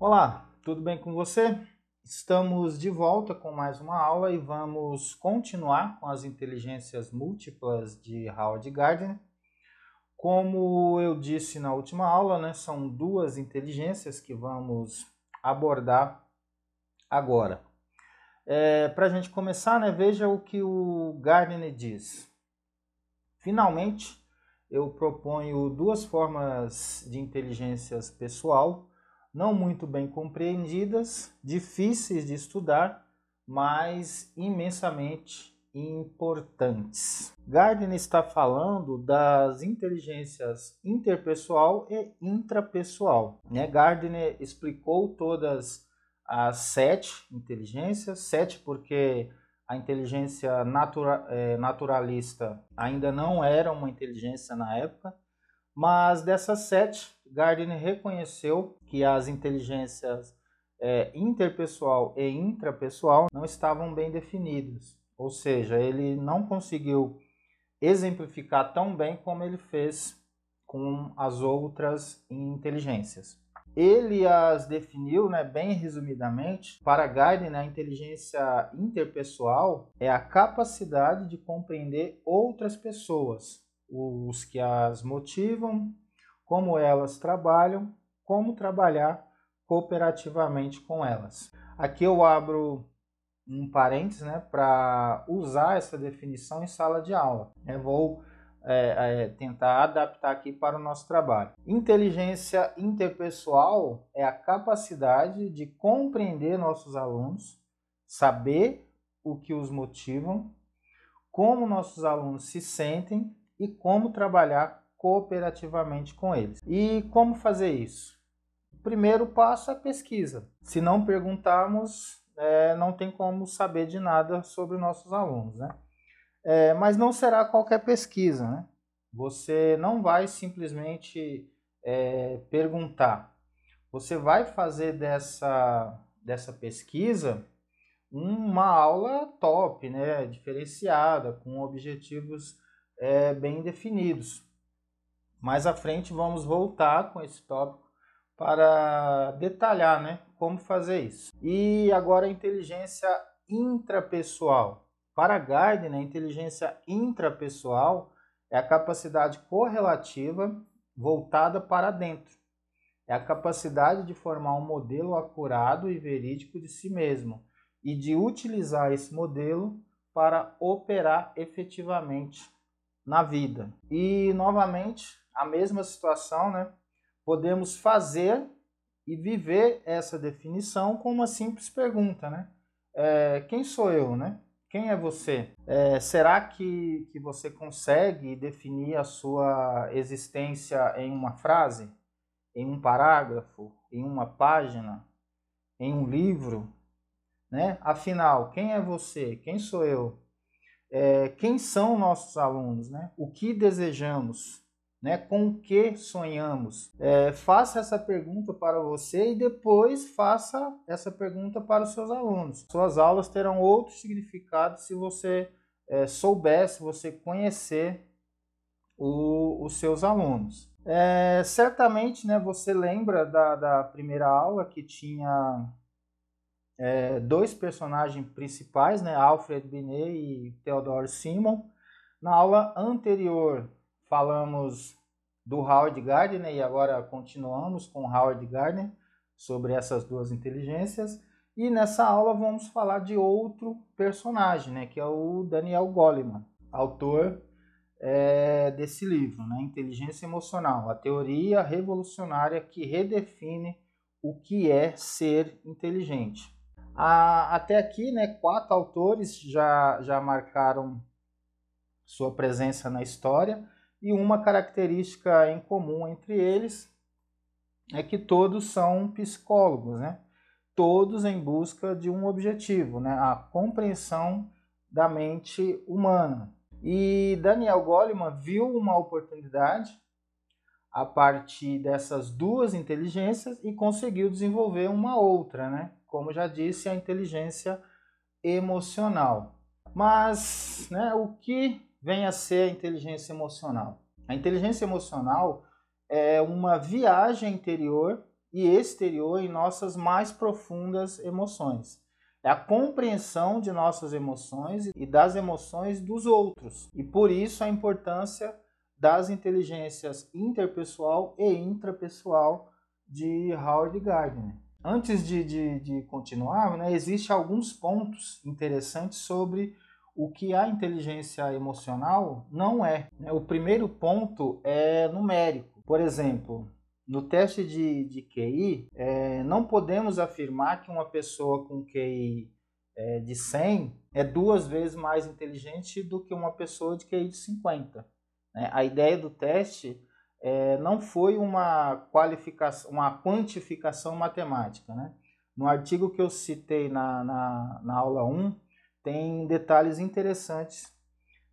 Olá, tudo bem com você? Estamos de volta com mais uma aula e vamos continuar com as inteligências múltiplas de Howard Gardner. Como eu disse na última aula, né, são duas inteligências que vamos abordar agora. É, Para a gente começar, né, veja o que o Gardner diz. Finalmente, eu proponho duas formas de inteligências pessoal não muito bem compreendidas, difíceis de estudar, mas imensamente importantes. Gardner está falando das inteligências interpessoal e intrapessoal. Né? Gardner explicou todas as sete inteligências, sete porque a inteligência natura, é, naturalista ainda não era uma inteligência na época, mas dessas sete, Gardner reconheceu que as inteligências é, interpessoal e intrapessoal não estavam bem definidas. Ou seja, ele não conseguiu exemplificar tão bem como ele fez com as outras inteligências. Ele as definiu, né, bem resumidamente, para Gardner, a inteligência interpessoal é a capacidade de compreender outras pessoas, os que as motivam, como elas trabalham, como trabalhar cooperativamente com elas. Aqui eu abro um parênteses né, para usar essa definição em sala de aula. Eu vou é, é, tentar adaptar aqui para o nosso trabalho. Inteligência interpessoal é a capacidade de compreender nossos alunos, saber o que os motivam, como nossos alunos se sentem e como trabalhar cooperativamente com eles. E como fazer isso? O primeiro passo é pesquisa. Se não perguntarmos, é, não tem como saber de nada sobre nossos alunos, né? É, mas não será qualquer pesquisa, né? Você não vai simplesmente é, perguntar. Você vai fazer dessa, dessa pesquisa uma aula top, né? Diferenciada, com objetivos é, bem definidos. Mais à frente vamos voltar com esse tópico para detalhar né, como fazer isso. E agora a inteligência intrapessoal. Para Gardner, a inteligência intrapessoal é a capacidade correlativa voltada para dentro. É a capacidade de formar um modelo acurado e verídico de si mesmo e de utilizar esse modelo para operar efetivamente na vida. E novamente, a mesma situação, né? Podemos fazer e viver essa definição com uma simples pergunta, né? É, quem sou eu, né? Quem é você? É, será que, que você consegue definir a sua existência em uma frase, em um parágrafo, em uma página, em um livro? Né? Afinal, quem é você? Quem sou eu? É, quem são nossos alunos, né? o que desejamos, né? com o que sonhamos. É, faça essa pergunta para você e depois faça essa pergunta para os seus alunos. Suas aulas terão outro significado se você é, souber, se você conhecer o, os seus alunos. É, certamente né, você lembra da, da primeira aula que tinha é, dois personagens principais, né, Alfred Binet e Theodore Simon. Na aula anterior falamos do Howard Gardner e agora continuamos com Howard Gardner sobre essas duas inteligências. E nessa aula vamos falar de outro personagem, né, que é o Daniel Goleman, autor é, desse livro, né, Inteligência Emocional, a teoria revolucionária que redefine o que é ser inteligente. A, até aqui, né, quatro autores já, já marcaram sua presença na história e uma característica em comum entre eles é que todos são psicólogos, né? Todos em busca de um objetivo, né? A compreensão da mente humana. E Daniel Goleman viu uma oportunidade a partir dessas duas inteligências e conseguiu desenvolver uma outra, né? Como já disse, a inteligência emocional. Mas né, o que vem a ser a inteligência emocional? A inteligência emocional é uma viagem interior e exterior em nossas mais profundas emoções. É a compreensão de nossas emoções e das emoções dos outros. E por isso a importância das inteligências interpessoal e intrapessoal de Howard Gardner. Antes de, de, de continuar, né, existem alguns pontos interessantes sobre o que a inteligência emocional não é. Né? O primeiro ponto é numérico. Por exemplo, no teste de, de QI, é, não podemos afirmar que uma pessoa com QI é, de 100 é duas vezes mais inteligente do que uma pessoa de QI de 50. Né? A ideia do teste é, não foi uma qualificação, uma quantificação matemática. Né? No artigo que eu citei na, na, na aula 1, tem detalhes interessantes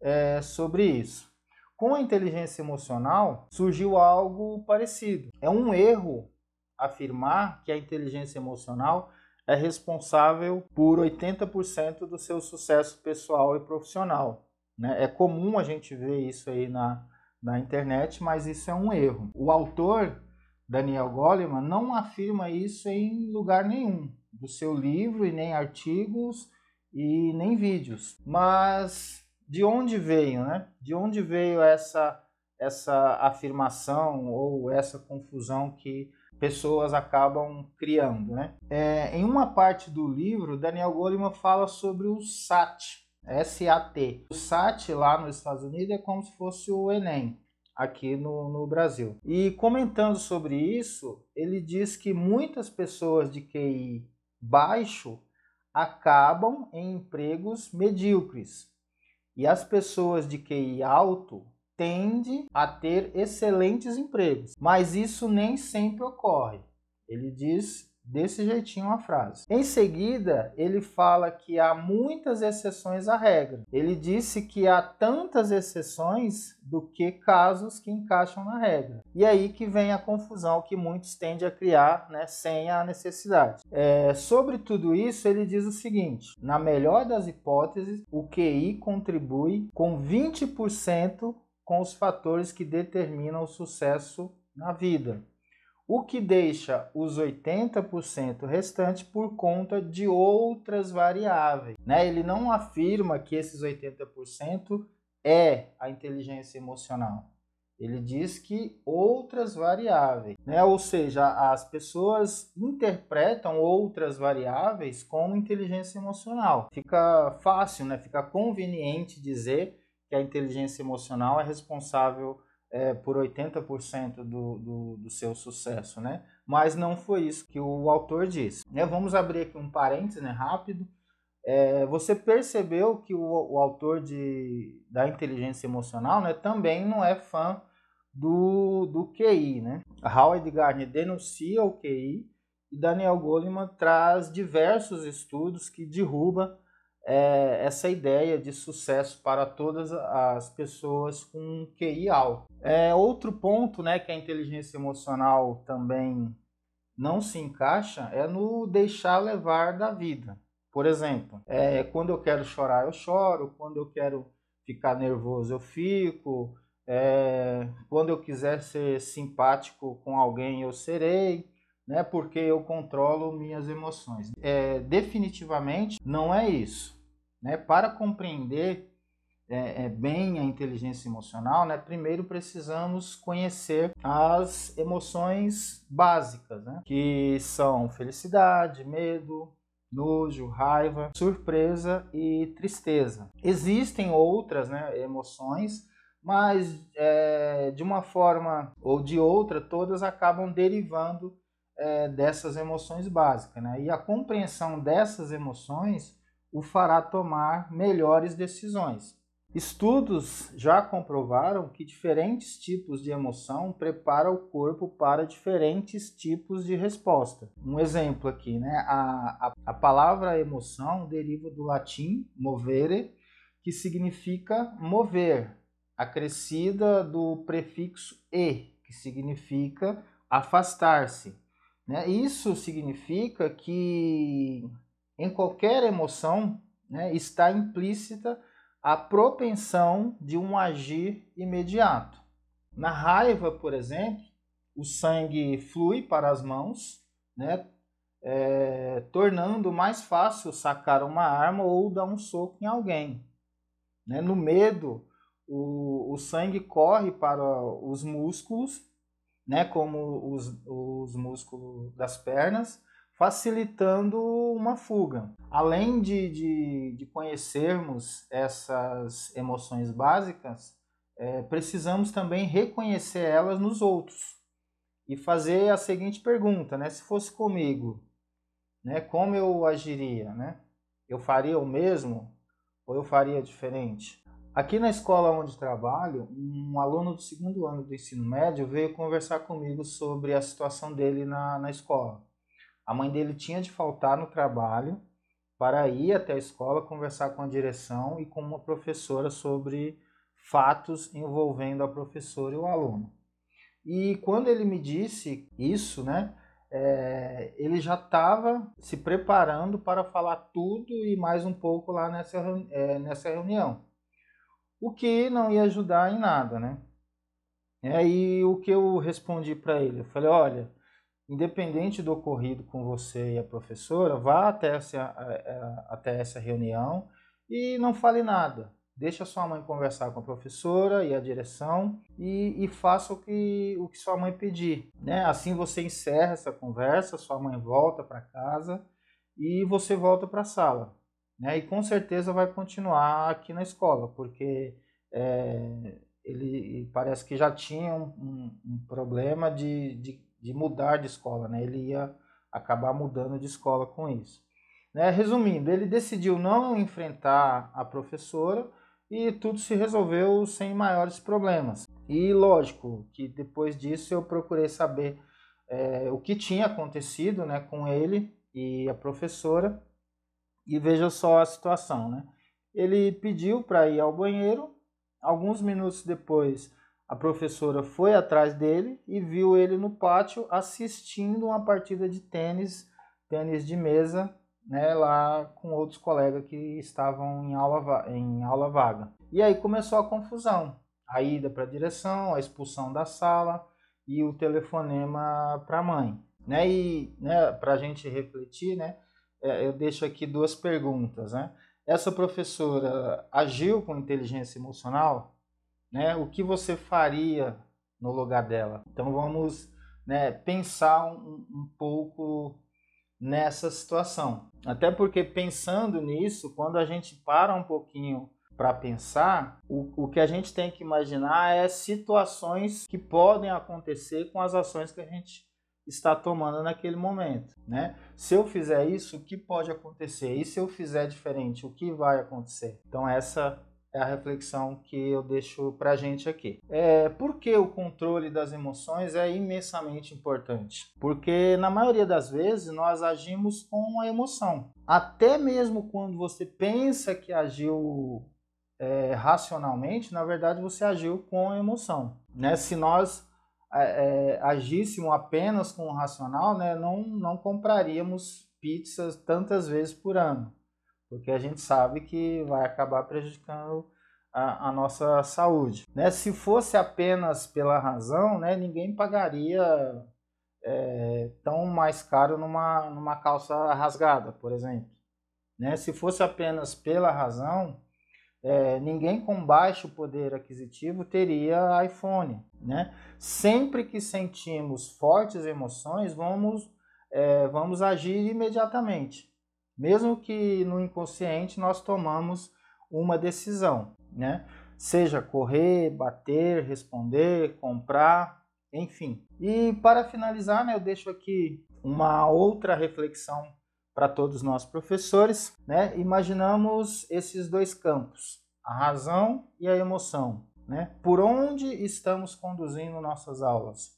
é, sobre isso. Com a inteligência emocional, surgiu algo parecido. É um erro afirmar que a inteligência emocional é responsável por 80% do seu sucesso pessoal e profissional. Né? É comum a gente ver isso aí na, na internet, mas isso é um erro. O autor, Daniel Goleman, não afirma isso em lugar nenhum do seu livro e nem artigos e nem vídeos. Mas de onde veio, né? De onde veio essa essa afirmação ou essa confusão que pessoas acabam criando, né? É, em uma parte do livro, Daniel Goleman fala sobre o SAT, SAT. O SAT lá nos Estados Unidos é como se fosse o Enem aqui no, no Brasil. E comentando sobre isso, ele diz que muitas pessoas de QI baixo acabam em empregos medíocres e as pessoas de QI alto tendem a ter excelentes empregos, mas isso nem sempre ocorre. Ele diz desse jeitinho a frase. Em seguida, ele fala que há muitas exceções à regra. Ele disse que há tantas exceções do que casos que encaixam na regra. E aí que vem a confusão que muitos tendem a criar né, sem a necessidade. É, sobre tudo isso, ele diz o seguinte: na melhor das hipóteses, o QI contribui com 20% com os fatores que determinam o sucesso na vida o que deixa os 80% restantes por conta de outras variáveis. Né? Ele não afirma que esses 80% é a inteligência emocional. Ele diz que outras variáveis, né? ou seja, as pessoas interpretam outras variáveis como inteligência emocional. Fica fácil, né? fica conveniente dizer que a inteligência emocional é responsável é, por 80% do, do, do, seu sucesso, né? Mas não foi isso que o autor disse. Né? Vamos abrir aqui um parênteses né, rápido. É, você percebeu que o, o, autor de, da inteligência emocional né, também não é fã do, do QI. Né? Howard Gardner denuncia o QI e Daniel Goleman traz diversos estudos que derruba é, essa ideia de sucesso para todas as pessoas com QI alto. É, outro ponto né, que a inteligência emocional também não se encaixa é no deixar levar da vida. Por exemplo, é, quando eu quero chorar, eu choro, quando eu quero ficar nervoso, eu fico, é, quando eu quiser ser simpático com alguém, eu serei né, porque eu controlo minhas emoções. É, definitivamente não é isso. Né? Para compreender é, é, bem a inteligência emocional, né, primeiro precisamos conhecer as emoções básicas, né, que são felicidade, medo, nojo, raiva, surpresa e tristeza. Existem outras né, emoções, mas é, de uma forma ou de outra, todas acabam derivando é, dessas emoções básicas. Né? E a compreensão dessas emoções o fará tomar melhores decisões. Estudos já comprovaram que diferentes tipos de emoção preparam o corpo para diferentes tipos de resposta. Um exemplo aqui, né? A, a, a palavra emoção deriva do latim movere, que significa mover, acrescida do prefixo e, que significa afastar-se. Né? Isso significa que em qualquer emoção né, está implícita a propensão de um agir imediato. Na raiva, por exemplo, o sangue flui para as mãos, né? É, tornando mais fácil sacar uma arma ou dar um soco em alguém. Né? No medo, o, o sangue corre para os músculos, né? como os, os músculos das pernas, facilitando uma fuga. Além de, de, de conhecermos essas emoções básicas, é, precisamos também reconhecer elas nos outros e fazer a seguinte pergunta, né? Se fosse comigo, né? Como eu agiria, né? Eu faria o mesmo ou eu faria diferente? Aqui na escola onde trabalho, um aluno do segundo ano do ensino médio veio conversar comigo sobre a situação dele na, na escola. A mãe dele tinha de faltar no trabalho para ir até a escola conversar com a direção e com uma professora sobre fatos envolvendo a professora e o aluno. E quando ele me disse isso, né, é, ele já estava se preparando para falar tudo e mais um pouco lá nessa, é, nessa reunião. O que não ia ajudar em nada, né? E aí o que eu respondi para ele? Eu falei, olha, independente do ocorrido com você e a professora, vá até essa, até essa reunião e não fale nada. Deixa sua mãe conversar com a professora e a direção e, e faça o que, o que sua mãe pedir. Né? Assim você encerra essa conversa, sua mãe volta para casa e você volta para a sala. Né? E com certeza vai continuar aqui na escola, porque é, ele parece que já tinha um, um, um problema de, de, de, mudar de escola. Né? Ele ia acabar mudando de escola com isso. Né? Resumindo, ele decidiu não enfrentar a professora e tudo se resolveu sem maiores problemas. E lógico que depois disso eu procurei saber é, o que tinha acontecido né, com ele e a professora e veja só a situação. Né? Ele pediu para ir ao banheiro, alguns minutos depois a professora foi atrás dele e viu ele no pátio assistindo uma partida de tênis, tênis de mesa né, lá com outros colegas que estavam em aula, em aula vaga. E aí começou a confusão, a ida para a direção, a expulsão da sala e o telefonema para a mãe. Né, e né, para a gente refletir, né, eu deixo aqui duas perguntas. Né? Essa professora agiu com inteligência emocional? Né? O que você faria no lugar dela? Então vamos né, pensar um, um pouco nessa situação. Até porque pensando nisso, quando a gente para um pouquinho para pensar, o, o que a gente tem que imaginar é situações que podem acontecer com as ações que a gente está tomando naquele momento, né? Se eu fizer isso, o que pode acontecer? E se eu fizer diferente, o que vai acontecer? Então essa é a reflexão que eu deixo para a gente aqui. É, por que o controle das emoções é imensamente importante? Porque na maioria das vezes nós agimos com a emoção. Até mesmo quando você pensa que agiu é, racionalmente, na verdade você agiu com a emoção. Né? Se nós é agíssemos apenas com o racional, né, não, não compraríamos pizzas tantas vezes por ano porque a gente sabe que vai acabar prejudicando a, a, nossa saúde. Né? Se fosse apenas pela razão, né, ninguém pagaria é, tão mais caro numa, numa calça rasgada, por exemplo. Né? Se fosse apenas pela razão, é, ninguém com baixo poder aquisitivo teria iPhone. Né? Sempre que sentimos fortes emoções, vamos, é, vamos agir imediatamente mesmo que no inconsciente nós tomamos uma decisão, né? Seja correr, bater, responder, comprar, enfim. E para finalizar, né, eu deixo aqui uma outra reflexão para todos nós professores, né? Imaginamos esses dois campos, a razão e a emoção, né? Por onde estamos conduzindo nossas aulas?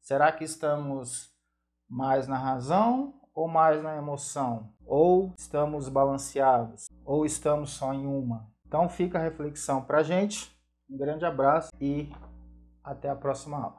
Será que estamos mais na razão ou mais na emoção? Ou estamos balanceados? Ou estamos só em uma? Então fica a reflexão para a gente. Um grande abraço e até a próxima aula.